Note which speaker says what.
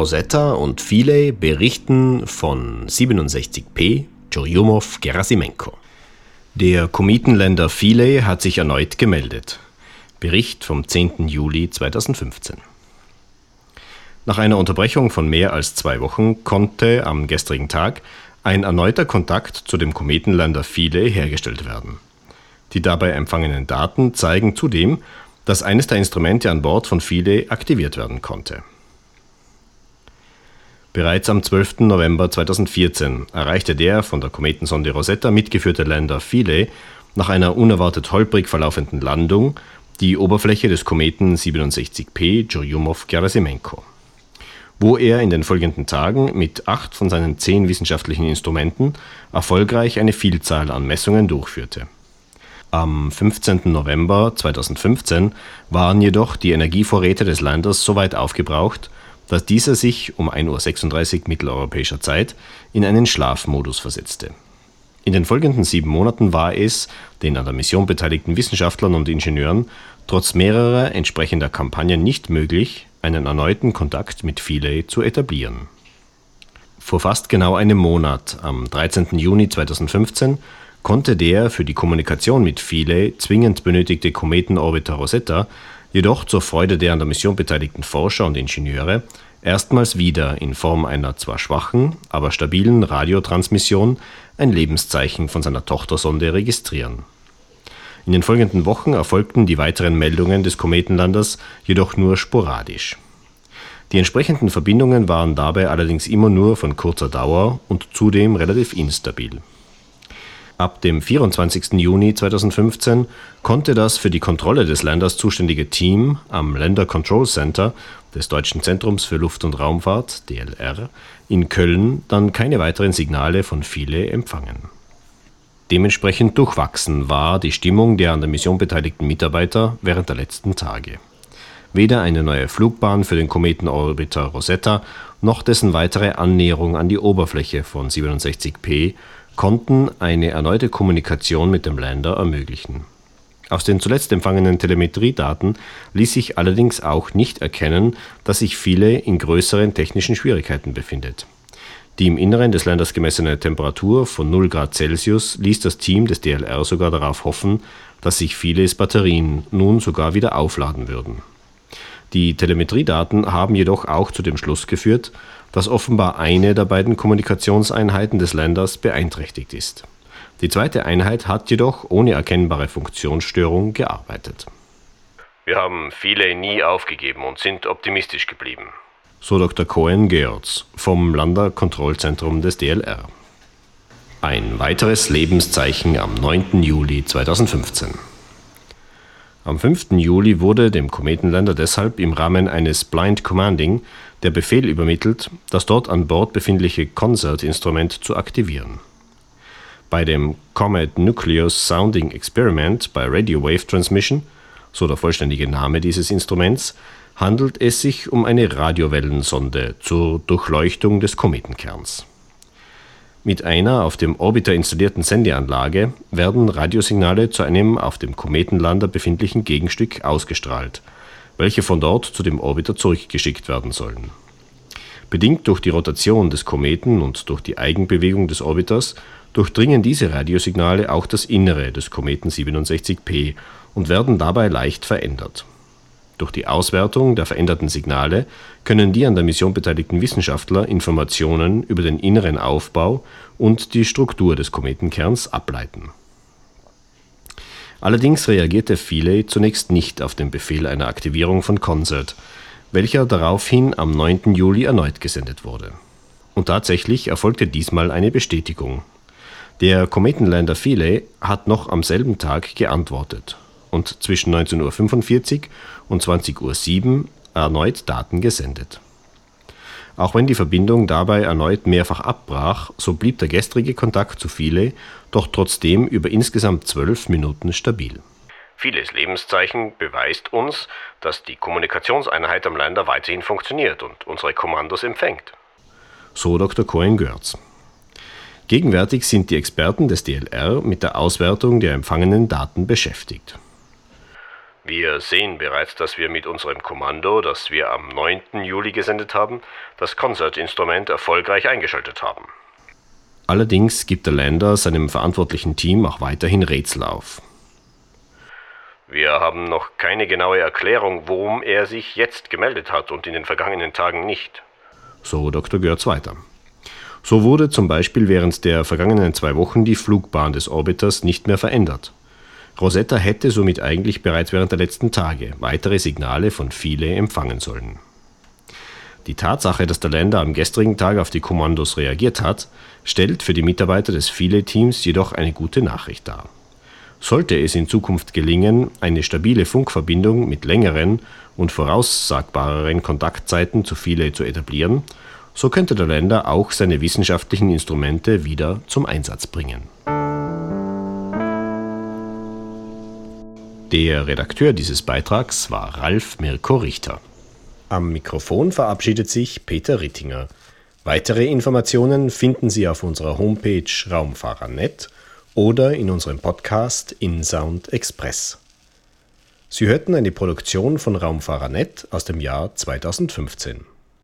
Speaker 1: Rosetta und Philae berichten von 67P Churyumov-Gerasimenko. Der Kometenländer Philae hat sich erneut gemeldet. Bericht vom 10. Juli 2015. Nach einer Unterbrechung von mehr als zwei Wochen konnte am gestrigen Tag ein erneuter Kontakt zu dem Kometenländer Philae hergestellt werden. Die dabei empfangenen Daten zeigen zudem, dass eines der Instrumente an Bord von Philae aktiviert werden konnte. Bereits am 12. November 2014 erreichte der von der Kometensonde Rosetta mitgeführte Lander Philae nach einer unerwartet holprig verlaufenden Landung die Oberfläche des Kometen 67P Churyumov-Gerasimenko, wo er in den folgenden Tagen mit acht von seinen zehn wissenschaftlichen Instrumenten erfolgreich eine Vielzahl an Messungen durchführte. Am 15. November 2015 waren jedoch die Energievorräte des Landers so weit aufgebraucht, dass dieser sich um 1.36 Uhr mitteleuropäischer Zeit in einen Schlafmodus versetzte. In den folgenden sieben Monaten war es den an der Mission beteiligten Wissenschaftlern und Ingenieuren trotz mehrerer entsprechender Kampagnen nicht möglich, einen erneuten Kontakt mit Philae zu etablieren. Vor fast genau einem Monat, am 13. Juni 2015, konnte der für die Kommunikation mit Philae zwingend benötigte Kometenorbiter Rosetta jedoch zur Freude der an der Mission beteiligten Forscher und Ingenieure erstmals wieder in Form einer zwar schwachen, aber stabilen Radiotransmission ein Lebenszeichen von seiner Tochtersonde registrieren. In den folgenden Wochen erfolgten die weiteren Meldungen des Kometenlanders jedoch nur sporadisch. Die entsprechenden Verbindungen waren dabei allerdings immer nur von kurzer Dauer und zudem relativ instabil Ab dem 24. Juni 2015 konnte das für die Kontrolle des Landers zuständige Team am Länder Control Center des Deutschen Zentrums für Luft- und Raumfahrt (DLR) in Köln dann keine weiteren Signale von Philae empfangen. Dementsprechend durchwachsen war die Stimmung der an der Mission beteiligten Mitarbeiter während der letzten Tage. Weder eine neue Flugbahn für den Kometenorbiter Rosetta noch dessen weitere Annäherung an die Oberfläche von 67P konnten eine erneute Kommunikation mit dem Lander ermöglichen. Aus den zuletzt empfangenen Telemetriedaten ließ sich allerdings auch nicht erkennen, dass sich Philae in größeren technischen Schwierigkeiten befindet. Die im Inneren des Landers gemessene Temperatur von 0 Grad Celsius ließ das Team des DLR sogar darauf hoffen, dass sich Philaes Batterien nun sogar wieder aufladen würden. Die Telemetriedaten haben jedoch auch zu dem Schluss geführt, dass offenbar eine der beiden Kommunikationseinheiten des Landers beeinträchtigt ist. Die zweite Einheit hat jedoch ohne erkennbare Funktionsstörung gearbeitet.
Speaker 2: Wir haben viele nie aufgegeben und sind optimistisch geblieben.
Speaker 1: So Dr. Cohen Geertz vom Landerkontrollzentrum des DLR. Ein weiteres Lebenszeichen am 9. Juli 2015. Am 5. Juli wurde dem Kometenländer deshalb im Rahmen eines Blind Commanding der Befehl übermittelt, das dort an Bord befindliche CONSERT-Instrument zu aktivieren. Bei dem Comet Nucleus Sounding Experiment by Radio Wave Transmission, so der vollständige Name dieses Instruments, handelt es sich um eine Radiowellensonde zur Durchleuchtung des Kometenkerns mit einer auf dem Orbiter installierten Sendeanlage werden Radiosignale zu einem auf dem Kometenlander befindlichen Gegenstück ausgestrahlt, welche von dort zu dem Orbiter zurückgeschickt werden sollen. Bedingt durch die Rotation des Kometen und durch die Eigenbewegung des Orbiters durchdringen diese Radiosignale auch das Innere des Kometen 67P und werden dabei leicht verändert durch die Auswertung der veränderten Signale können die an der Mission beteiligten Wissenschaftler Informationen über den inneren Aufbau und die Struktur des Kometenkerns ableiten. Allerdings reagierte Philae zunächst nicht auf den Befehl einer Aktivierung von CONSERT, welcher daraufhin am 9. Juli erneut gesendet wurde. Und tatsächlich erfolgte diesmal eine Bestätigung. Der Kometenlander Philae hat noch am selben Tag geantwortet und zwischen 19.45 Uhr und 20.07 Uhr erneut Daten gesendet. Auch wenn die Verbindung dabei erneut mehrfach abbrach, so blieb der gestrige Kontakt zu Philae doch trotzdem über insgesamt zwölf Minuten stabil.
Speaker 2: Vieles Lebenszeichen beweist uns, dass die Kommunikationseinheit am Lander weiterhin funktioniert und unsere Kommandos empfängt.
Speaker 1: So Dr. Cohen-Görz. Gegenwärtig sind die Experten des DLR mit der Auswertung der empfangenen Daten beschäftigt.
Speaker 2: Wir sehen bereits, dass wir mit unserem Kommando, das wir am 9. Juli gesendet haben, das Concert-Instrument erfolgreich eingeschaltet haben.
Speaker 1: Allerdings gibt der Lander seinem verantwortlichen Team auch weiterhin Rätsel auf.
Speaker 2: Wir haben noch keine genaue Erklärung, worum er sich jetzt gemeldet hat und in den vergangenen Tagen nicht.
Speaker 1: So Dr. Görz weiter. So wurde zum Beispiel während der vergangenen zwei Wochen die Flugbahn des Orbiters nicht mehr verändert. Rosetta hätte somit eigentlich bereits während der letzten Tage weitere Signale von Philae empfangen sollen. Die Tatsache, dass der Lander am gestrigen Tag auf die Kommandos reagiert hat, stellt für die Mitarbeiter des Philae-Teams jedoch eine gute Nachricht dar. Sollte es in Zukunft gelingen, eine stabile Funkverbindung mit längeren und voraussagbareren Kontaktzeiten zu Philae zu etablieren, so könnte der Lander auch seine wissenschaftlichen Instrumente wieder zum Einsatz bringen. Der Redakteur dieses Beitrags war Ralf Mirko Richter. Am Mikrofon verabschiedet sich Peter Rittinger. Weitere Informationen finden Sie auf unserer Homepage Raumfahrer.net oder in unserem Podcast InSound Express. Sie hörten eine Produktion von Raumfahrer.net aus dem Jahr 2015.